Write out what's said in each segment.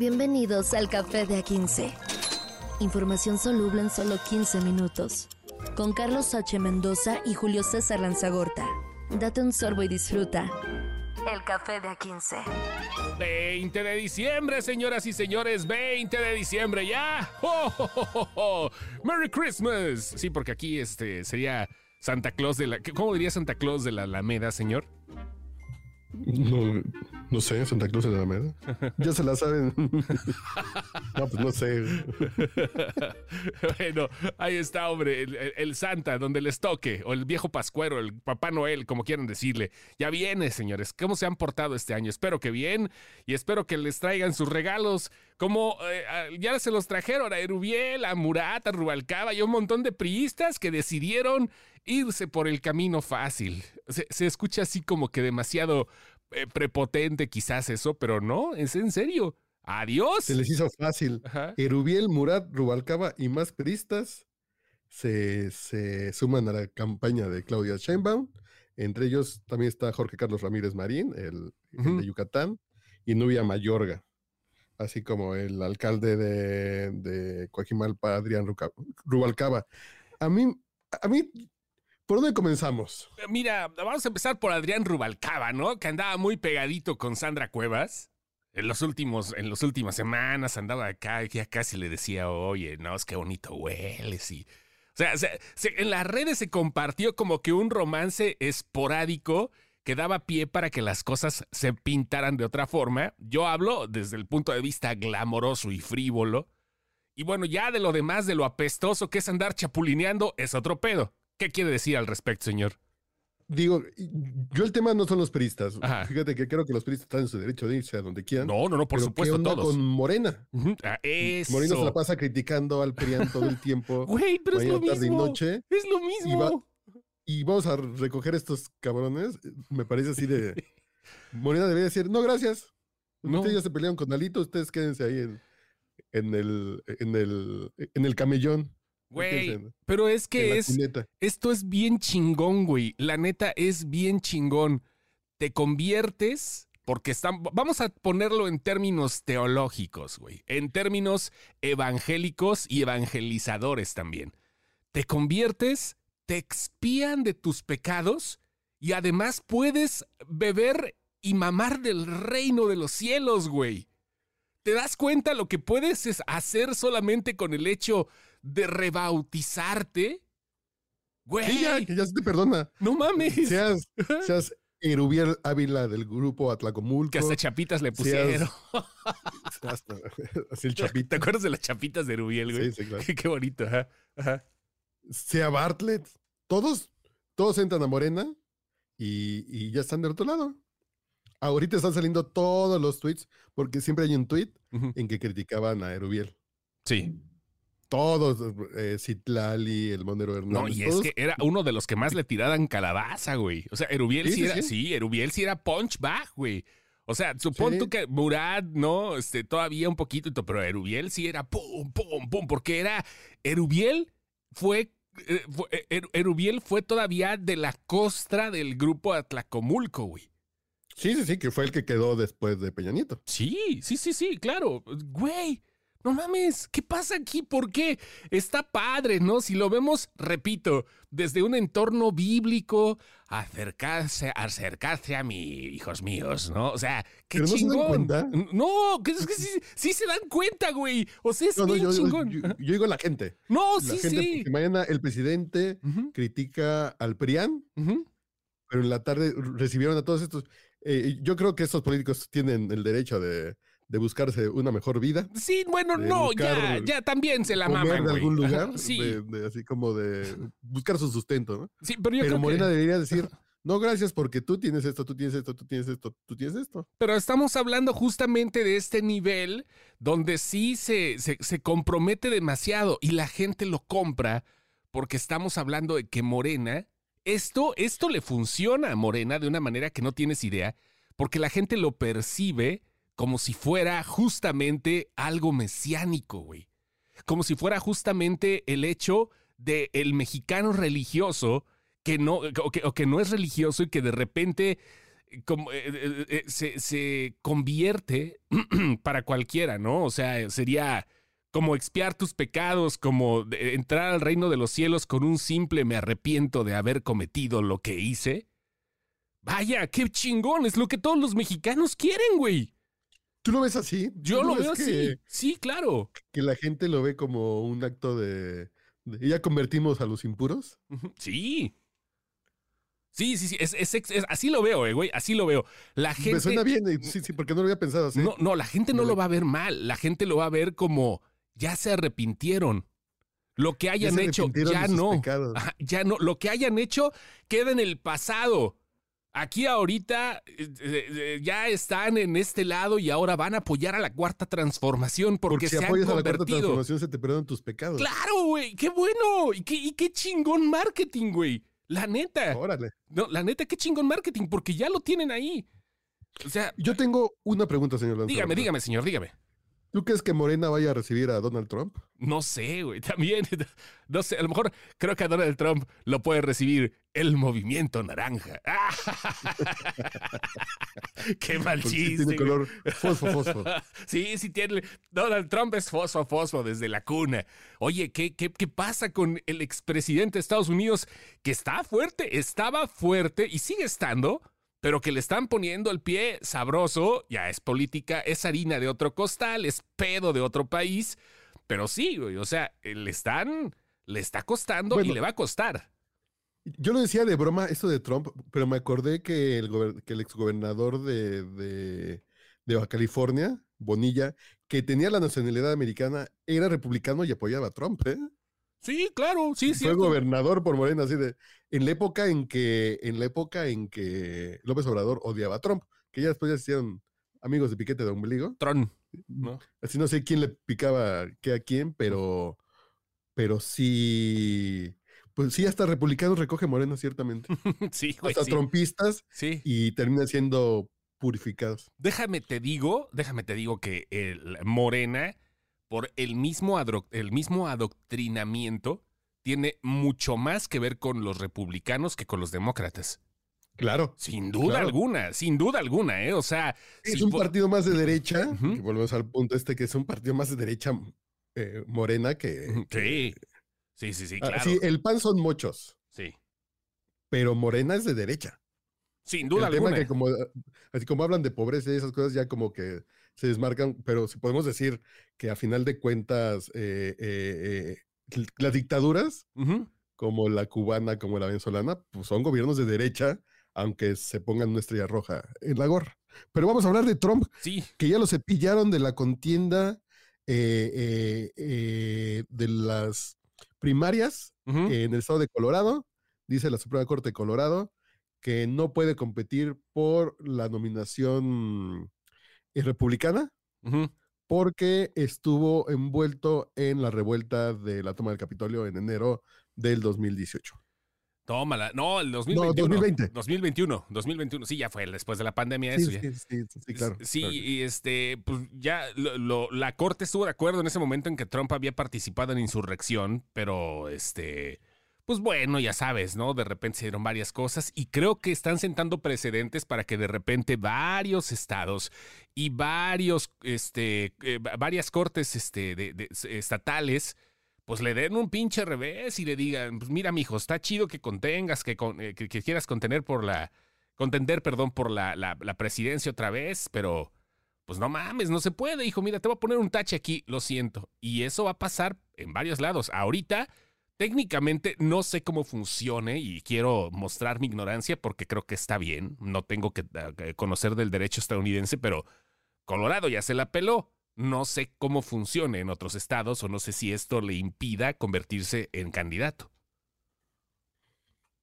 Bienvenidos al Café de A15. Información soluble en solo 15 minutos. Con Carlos H. Mendoza y Julio César Lanzagorta. Date un sorbo y disfruta. El Café de A15. 20 de diciembre, señoras y señores, 20 de diciembre ya. ¡Oh, oh, oh, merry Christmas! Sí, porque aquí este sería Santa Claus de la... ¿Cómo diría Santa Claus de la Alameda, señor? No, no sé, Santa Cruz de la Alameda. Ya se la saben. no, pues no sé. bueno, ahí está, hombre, el, Santa, donde les toque, o el viejo Pascuero, el Papá Noel, como quieran decirle. Ya viene, señores. ¿Cómo se han portado este año? Espero que bien y espero que les traigan sus regalos. Como eh, ya se los trajeron a Erubiel, a Murat, a Rubalcaba y un montón de priistas que decidieron irse por el camino fácil. Se, escucha así como que demasiado eh, prepotente quizás eso, pero no, es en serio. Adiós. Se les hizo fácil. Erubiel, Murat, Rubalcaba y más peristas se, suman a la campaña de Claudia Sheinbaum. Entre ellos también está Jorge Carlos Ramírez Marín, el, de Yucatán, y Nubia Mayorga, así como el alcalde de, de Coajimalpa, Adrián Rubalcaba. A mí, a mí ¿Por dónde comenzamos? Mira, vamos a empezar por Adrián Rubalcaba, ¿no? Que andaba muy pegadito con Sandra Cuevas. En los últimos, en las últimas semanas andaba acá, ya casi le decía, oye, no, es que bonito hueles y. O sea, en las redes se compartió como que un romance esporádico que daba pie para que las cosas se pintaran de otra forma. Yo hablo desde el punto de vista glamoroso y frívolo. Y bueno, ya de lo demás, de lo apestoso que es andar chapulineando, es otro pedo. ¿Qué quiere decir al respecto, señor? Digo, yo el tema no son los peristas. Fíjate que creo que los peristas están en su derecho de irse a donde quieran. No, no, no, por supuesto, ¿qué onda todos. con Morena. Ah, eso. Morena se la pasa criticando al PRIAN todo el tiempo. Güey, pero es lo mismo. y noche. Es lo mismo. Y, vamos a recoger estos cabrones. Me parece así de. Morena debería decir, no, gracias. Ustedes ya se pelearon con Alito, ustedes quédense ahí en, en, el, en, el, en el camellón. Güey, pero es que es, esto es bien chingón, güey. La neta es bien chingón. Te conviertes, porque están, vamos a ponerlo en términos teológicos, güey. En términos evangélicos y evangelizadores también. Te conviertes, te expían de tus pecados y además puedes beber y mamar del reino de los cielos, güey. ¿Te das cuenta lo que puedes hacer solamente con el hecho de rebautizarte. Güey. Sí, ya, que ya se te perdona. No mames. Seas, seas Erubiel Ávila del grupo Atlacomulco. Que hasta chapitas le pusieron. así el chapita. ¿Te acuerdas de las chapitas de Erubiel, güey? Sí, sí, claro. Qué bonito, ajá. ajá. Sea Bartlett. Todos, todos entran a Morena y, y, ya están del otro lado. Ahorita están saliendo todos los tweets, porque siempre hay un tweet en que criticaban a Erubiel. Sí todos, eh, Citlali, el Monero Hernández. No, y es que era uno de los que más le tiraban calabaza, güey. O sea, Erubiel sí, era, sí, Erubiel sí era punch back, güey. O sea, supongo tú que Murad, ¿no? Este, todavía un poquito, pero Erubiel sí era pum, pum, pum, porque era, Erubiel fue, Erubiel fue todavía de la costra del grupo Atlacomulco, güey. Sí, sí, sí, que fue el que quedó después de Peña Nieto. Sí, sí, sí, sí, claro. Güey, no mames, ¿qué pasa aquí? ¿Por qué? Está padre, ¿no? Si lo vemos, repito, desde un entorno bíblico, acercarse, acercarse a mí, hijos míos, ¿no? O sea, qué chingón. No, se dan cuenta? no, es que sí, se dan cuenta, güey. O sea, es bien yo, chingón. Yo, digo la gente. No, la sí, gente, sí. Mañana el presidente critica al PRIAN, pero en la tarde recibieron a todos estos. Eh, yo creo que estos políticos tienen el derecho de de buscarse una mejor vida. Sí, bueno, no, ya, ya también se la maman. de algún lugar, sí. así como de buscar su sustento, ¿no? Sí, pero yo pero Morena debería decir, no, gracias, porque tú tienes esto, tú tienes esto, tú tienes esto, tú tienes esto. Pero estamos hablando justamente de este nivel donde sí se, se, se compromete demasiado y la gente lo compra porque estamos hablando de que Morena, esto, esto le funciona a Morena de una manera que no tienes idea, porque la gente lo percibe como si fuera justamente algo mesiánico, güey. Como si fuera justamente el hecho de el mexicano religioso que no, o que, no es religioso y que de repente como, eh, se, se convierte para cualquiera, ¿no? O sea, sería como expiar tus pecados, como entrar al reino de los cielos con un simple me arrepiento de haber cometido lo que hice. Vaya, qué chingón, es lo que todos los mexicanos quieren, güey. ¿Tú lo ves así? Yo lo veo así. Sí, claro. Que la gente lo ve como un acto de, ¿Ya convertimos a los impuros? Sí. Sí, sí, sí, es, así lo veo, eh, güey, así lo veo. La gente... Me suena bien, sí, sí, porque no lo había pensado así. No, no, la gente no lo va a ver mal, la gente lo va a ver como, ya se arrepintieron. Lo que hayan hecho, ya no. ya no. Lo que hayan hecho queda en el pasado. Aquí ahorita eh, eh, eh, ya están en este lado y ahora van a apoyar a la cuarta transformación porque, si se apoyas a la cuarta transformación se te perdonan tus pecados. Claro, güey, qué bueno y qué, y qué chingón marketing, güey. La neta. Órale. No, la neta, qué chingón marketing porque ya lo tienen ahí. O sea, yo tengo una pregunta, señor Dígame, dígame, señor, dígame. ¿Tú crees que Morena vaya a recibir a Donald Trump? No sé, güey. También, no sé. A lo mejor creo que a Donald Trump lo puede recibir el movimiento naranja. ¡Qué mal chiste! Tiene color fosfo, fosfo. sí, sí tiene. Donald Trump es fosfo, fosfo desde la cuna. Oye, ¿qué, qué, qué pasa con el expresidente de Estados Unidos que está fuerte, estaba fuerte y sigue estando? Pero que le están poniendo el pie sabroso, ya es política, es harina de otro costal, es pedo de otro país, pero sí, güey, o sea, eh, le están, le está costando y le va a costar. Yo lo decía de broma esto de Trump, pero me acordé que el, que el exgobernador de, de, de Baja California, Bonilla, que tenía la nacionalidad americana, era republicano y apoyaba a Trump, ¿eh? Sí, claro, sí, sí. Fue gobernador por Morena, así de. En la época en que, en la época en que López Obrador odiaba a Trump, que ya después ya se hicieron amigos de piquete de ombligo. Tron. ¿no? Así no sé quién le picaba qué a quién, pero. Pero sí. Pues sí, hasta republicanos recoge Morena, ciertamente. sí, güey. Hasta trompistas. Sí. Y termina siendo purificados. Déjame te digo, déjame te digo que el Morena por el mismo, el mismo adoctrinamiento, tiene mucho más que ver con los republicanos que con los demócratas. Claro. Sin duda alguna, sin duda alguna, ¿eh? O sea. Es un partido más de derecha, volvemos al punto este, que es un partido más de derecha eh, morena que. Sí. Sí, sí, sí, ah, claro. sí, el PAN son muchos. Sí. Pero Morena es de derecha. Sin duda el alguna. Tema que como, así como hablan de pobreza y esas cosas, ya como que se desmarcan, pero si podemos decir que a final de cuentas eh, eh, eh, las dictaduras, como la cubana, como la venezolana, pues son gobiernos de derecha, aunque se pongan una estrella roja en la gorra. Pero vamos a hablar de Trump, que ya lo cepillaron de la contienda de las primarias en el estado de Colorado, dice la Suprema Corte de Colorado, que no puede competir por la nominación republicana porque estuvo envuelto en la revuelta de la toma del Capitolio en enero del 2018. Tómala. No, el 2021. No, 2020. 2021. 2021. Sí, ya fue después de la pandemia sí, eso. Sí, sí, sí, claro. Sí, y este, pues ya la corte estuvo de acuerdo en ese momento en que Trump había participado en insurrección, pero este, pues bueno, ya sabes, ¿no? De repente se dieron varias cosas y creo que están sentando precedentes para que de repente varios estados y varios, este, eh, varias cortes este, estatales, pues le den un pinche revés y le digan, pues mira, mijo, está chido que contengas, que, eh, que, quieras contener por la, contender, perdón, por la, la, la presidencia otra vez, pero pues no mames, no se puede, hijo, mira, te voy a poner un tache aquí, lo siento. Y eso va a pasar en varios lados. Ahorita Técnicamente no sé cómo funcione y quiero mostrar mi ignorancia porque creo que está bien. No tengo que eh, conocer del derecho estadounidense, pero Colorado ya se la peló. No sé cómo funcione en otros estados o no sé si esto le impida convertirse en candidato.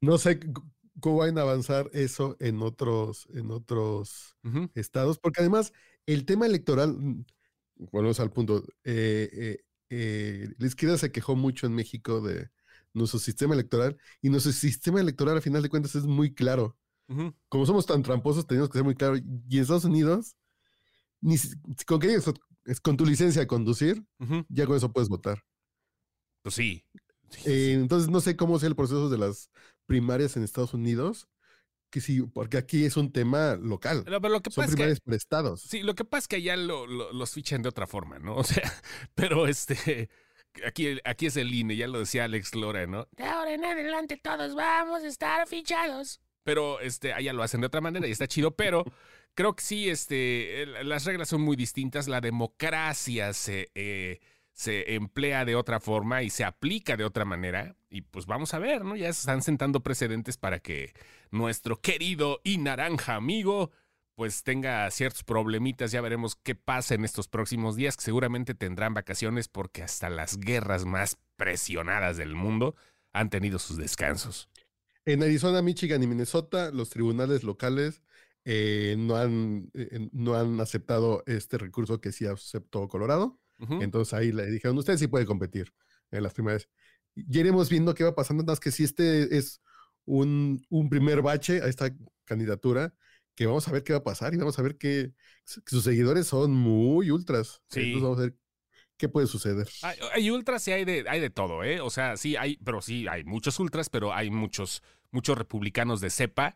No sé cómo van a avanzar eso en otros, en otros estados, porque además el tema electoral, mm, volvemos al punto, eh, eh, eh, la izquierda se quejó mucho en México de nuestro sistema electoral y nuestro sistema electoral a final de cuentas es muy claro. Como somos tan tramposos, tenemos que ser muy claro. Y en Estados Unidos, ni con que es con tu licencia de conducir, ya con eso puedes votar. Pues sí. Eh, entonces no sé cómo sea el proceso de las primarias en Estados Unidos. Que sí, porque aquí es un tema local. pero lo que Son pasa prestados. Sí, lo que pasa es que allá los fichan de otra forma, ¿no? O sea, pero este, aquí, aquí es el INE, ya lo decía Alex Lora, ¿no? De ahora en adelante todos vamos a estar fichados. Pero este, allá lo hacen de otra manera y está chido, pero creo que sí, este, las reglas son muy distintas, la democracia se... Eh, se emplea de otra forma y se aplica de otra manera. Y pues vamos a ver, ¿no? Ya se están sentando precedentes para que nuestro querido y naranja amigo pues tenga ciertos problemitas. Ya veremos qué pasa en estos próximos días, que seguramente tendrán vacaciones porque hasta las guerras más presionadas del mundo han tenido sus descansos. En Arizona, Michigan y Minnesota, los tribunales locales eh, no, han, eh, no han aceptado este recurso que sí aceptó Colorado. Entonces ahí le dijeron, usted sí puede competir en las primeras. Y iremos viendo qué va pasando, nada más que si este es un, un, primer bache a esta candidatura, que vamos a ver qué va a pasar y vamos a ver que, sus seguidores son muy ultras. Sí. Entonces vamos a ver qué puede suceder. Hay, ultras y hay de, hay de todo, ¿eh? O sea, sí hay, pero sí hay muchos ultras, pero hay muchos, muchos republicanos de cepa,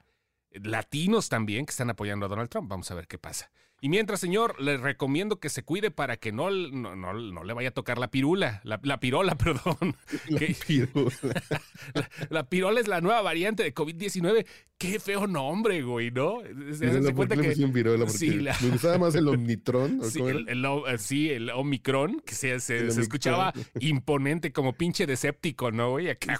latinos también, que están apoyando a Donald Trump. Vamos a ver qué pasa. Y mientras, señor, le recomiendo que se cuide para que no, no, no, le vaya a tocar la pirula, la, la pirola, perdón. La pirola. la, pirola es la nueva variante de COVID-19. Qué feo nombre, güey, ¿no? Se, se cuenta que... Pirola sí, me gustaba más el Omnitron. Sí el, sí, el, Omicron, que se, se, escuchaba imponente como pinche deséptico, ¿no, güey? Acá,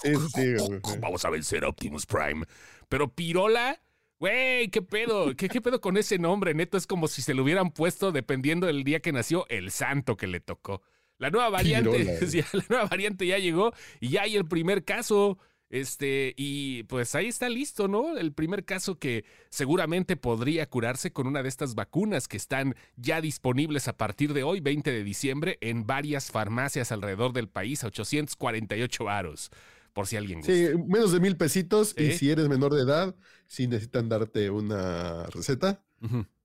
vamos a vencer a Optimus Prime. Pero pirola Güey, ¿qué pedo? ¿Qué, ¿Qué, pedo con ese nombre? Neto es como si se lo hubieran puesto, dependiendo del día que nació, el santo que le tocó. La nueva variante, ya, la nueva variante ya llegó y ya hay el primer caso. Este, y pues ahí está listo, ¿no? El primer caso que seguramente podría curarse con una de estas vacunas que están ya disponibles a partir de hoy, 20 de diciembre, en varias farmacias alrededor del país, a 848 varos por si alguien gusta. Sí, menos de mil pesitos y si eres menor de edad, sí necesitan darte una receta,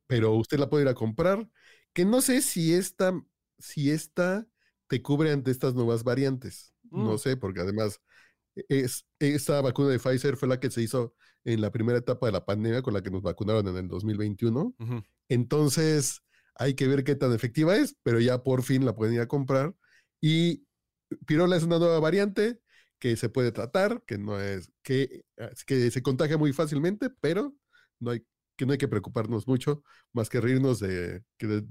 pero usted la puede ir a comprar, que no sé si esta, si esta te cubre ante estas nuevas variantes. No mm. sé, porque además es, esta vacuna de Pfizer fue la que se hizo en la primera etapa de la pandemia con la que nos vacunaron en el 2021. Entonces, hay que ver qué tan efectiva es, pero ya por fin la pueden ir a comprar. Y Pirola es una nueva variante que se puede tratar, que no es, que, ah, que se contagia muy fácilmente, pero no hay, que no hay que preocuparnos mucho, más que reírnos de, que de,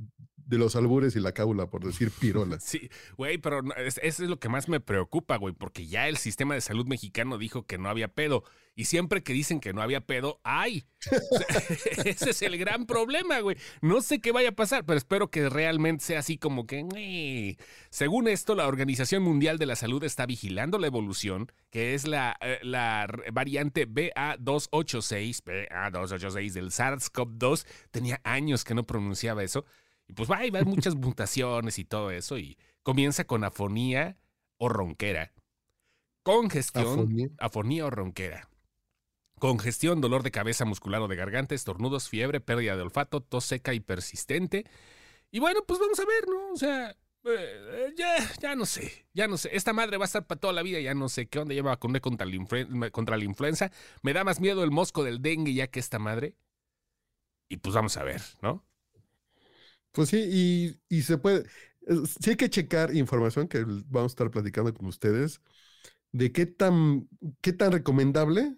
de los albures y la cábula, por decir pirola. Sí, güey, pero eso es lo que más me preocupa, güey, porque ya el sistema de salud mexicano dijo que no había pedo. Y siempre que dicen que no había pedo, ¡ay! ese es el gran problema, güey. No sé qué vaya a pasar, pero espero que realmente sea así como que... Según esto, la Organización Mundial de la Salud está vigilando la evolución, que es la, eh, la variante BA286, BA286 del SARS-CoV-2. Tenía años que no pronunciaba eso y pues va, haber muchas mutaciones y todo eso. Y comienza con afonía o ronquera. Congestión, afonía. o ronquera. Congestión, dolor de cabeza muscular o de garganta, estornudos, fiebre, pérdida de olfato, tos seca y persistente. Y bueno, pues vamos a ver, ¿no? O sea, eh, ya, ya no sé, ya no sé. Esta madre va a estar para toda la vida, ya no sé qué onda. Ya me vacuné contra la, contra la influenza. Me da más miedo el mosco del dengue ya que esta madre. Y pues vamos a ver, ¿no? Pues sí, y, se puede, sí hay que checar información que vamos a estar platicando con ustedes de qué tan, qué tan recomendable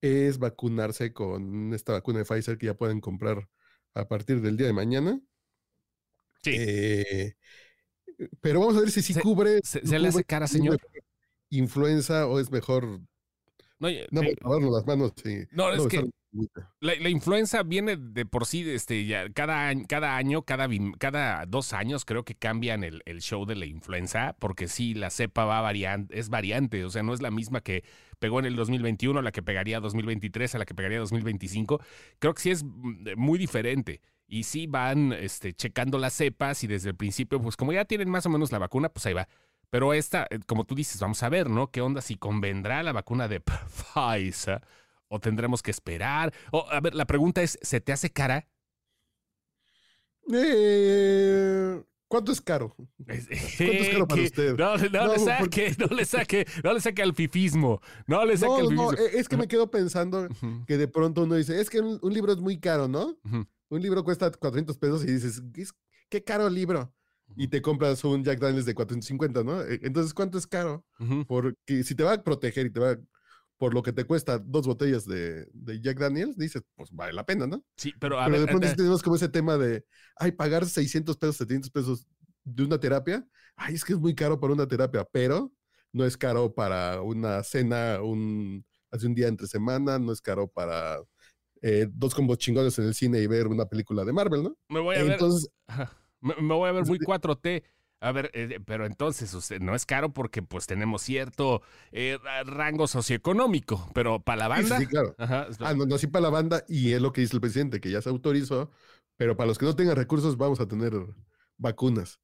es vacunarse con esta vacuna de Pfizer que ya pueden comprar a partir del día de mañana. Sí. Eh, pero vamos a ver si sí cubre. ¿Se, le hace cara, señor? Influenza o es mejor. No, no eh, las manos. no, es que la, influenza viene de por sí, este, ya, cada, año, cada dos años creo que cambian el, show de la influenza, porque sí, la cepa va variante, es variante, o sea, no es la misma que pegó en el 2021, a la que pegaría 2023, a la que pegaría 2025. Creo que sí es muy diferente. Y sí van este, checando las cepas y desde el principio, pues como ya tienen más o menos la vacuna, pues ahí va. Pero esta, eh, como tú dices, vamos a ver, ¿no? ¿Qué onda si convendrá la vacuna de Pfizer? ¿O tendremos que esperar? O, a ver, la pregunta es, ¿se te hace cara? Eh, ¿Cuánto es caro? ¿Cuánto es caro para usted? No, le saque, no le saque, no le saque al fifismo. No le saque al fifismo. No, es que me quedo pensando que de pronto uno dice, es que un, libro es muy caro, ¿no? Un libro cuesta 400 pesos y dices, qué caro el libro. Y te compras un Jack Daniels de 450, ¿no? E, entonces, ¿cuánto es caro? Porque si te va a proteger y te va por lo que te cuesta dos botellas de, Jack Daniels, dices, pues vale la pena, ¿no? Sí, pero a pero de pronto tenemos como ese tema de, ay, pagar 600 pesos, 700 pesos de una terapia, ay, es que es muy caro para una terapia, pero no es caro para una cena un, hace un día entre semana, no es caro para eh, dos combos chingones en el cine y ver una película de Marvel, ¿no? Me voy a Entonces, ver, me, voy a ver muy 4T. A ver, eh, pero entonces usted no es caro porque pues tenemos cierto eh, rango socioeconómico, pero para la banda. Sí, claro. ah, no, no, sí para la banda y es lo que dice el presidente, que ya se autorizó, pero para los que no tengan recursos vamos a tener vacunas.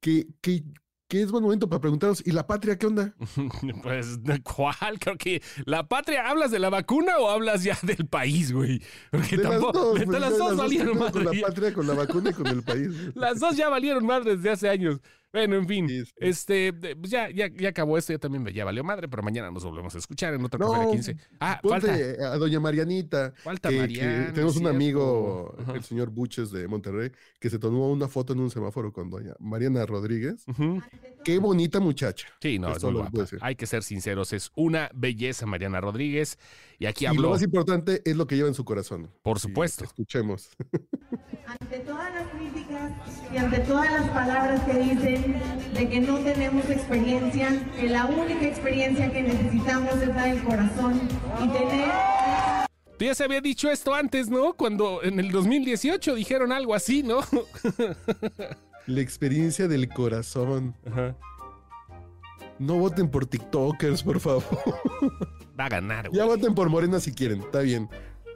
¿Qué, qué, que es buen momento para preguntaros, ¿y la patria qué onda? pues, ¿cuál? Creo que la patria, ¿hablas de la vacuna o hablas ya del país, güey? Porque de tampoco, las dos, las dos valieron más. Con la patria, con la vacuna y con el país. las dos ya valieron más desde hace años. Bueno, en fin, este, pues ya, ya, ya acabó esto, ya también ya valió madre, pero mañana nos volvemos a escuchar en otra no, 15. Ah, falta. a doña Marianita. Falta Mariana. tenemos un amigo, el señor Buches de Monterrey, que se tomó una foto en un semáforo con doña Mariana Rodríguez. Qué bonita muchacha. Sí, no, es muy Hay que ser sinceros, es una belleza Mariana Rodríguez. Y aquí habló. Y lo más importante es lo que lleva en su corazón. Por supuesto. escuchemos. Ante todas las críticas y ante todas las palabras que dicen de que no tenemos experiencia, que la única experiencia que necesitamos es la del corazón y tener... Tú ya se había dicho esto antes, ¿no? Cuando en el 2018 dijeron algo así, ¿no? la experiencia del corazón. Ajá. No voten por TikTokers, por favor. Va a ganar, güey. Ya voten por Morena si quieren, está bien.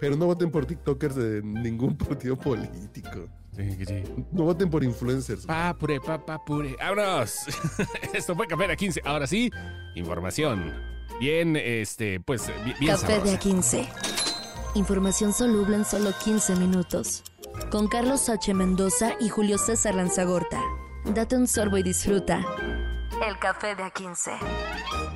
Pero no voten por TikTokers de ningún partido político. No voten por influencers. Papure, papure. ¡Vámonos! Esto fue Café de A15. Ahora sí, información. Bien, este, pues, bien Café de A15. Información soluble en solo 15 minutos. Con Carlos H. Mendoza y Julio César Lanzagorta. Date un sorbo y disfruta. El Café de A15.